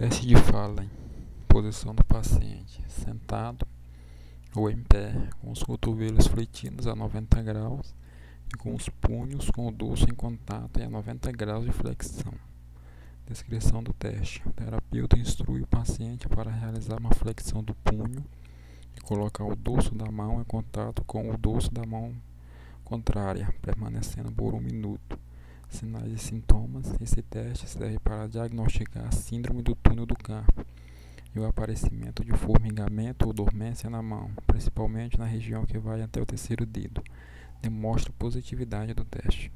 Teste de fala. Posição do paciente: sentado ou em pé, com os cotovelos fletidos a 90 graus e com os punhos com o dorso em contato e a 90 graus de flexão. Descrição do teste: o terapeuta instrui o paciente para realizar uma flexão do punho e colocar o dorso da mão em contato com o dorso da mão contrária, permanecendo por um minuto. Sinais e sintomas: esse teste serve para diagnosticar a síndrome do túnel do carpo e o aparecimento de formigamento ou dormência na mão, principalmente na região que vai até o terceiro dedo. Demonstra positividade do teste.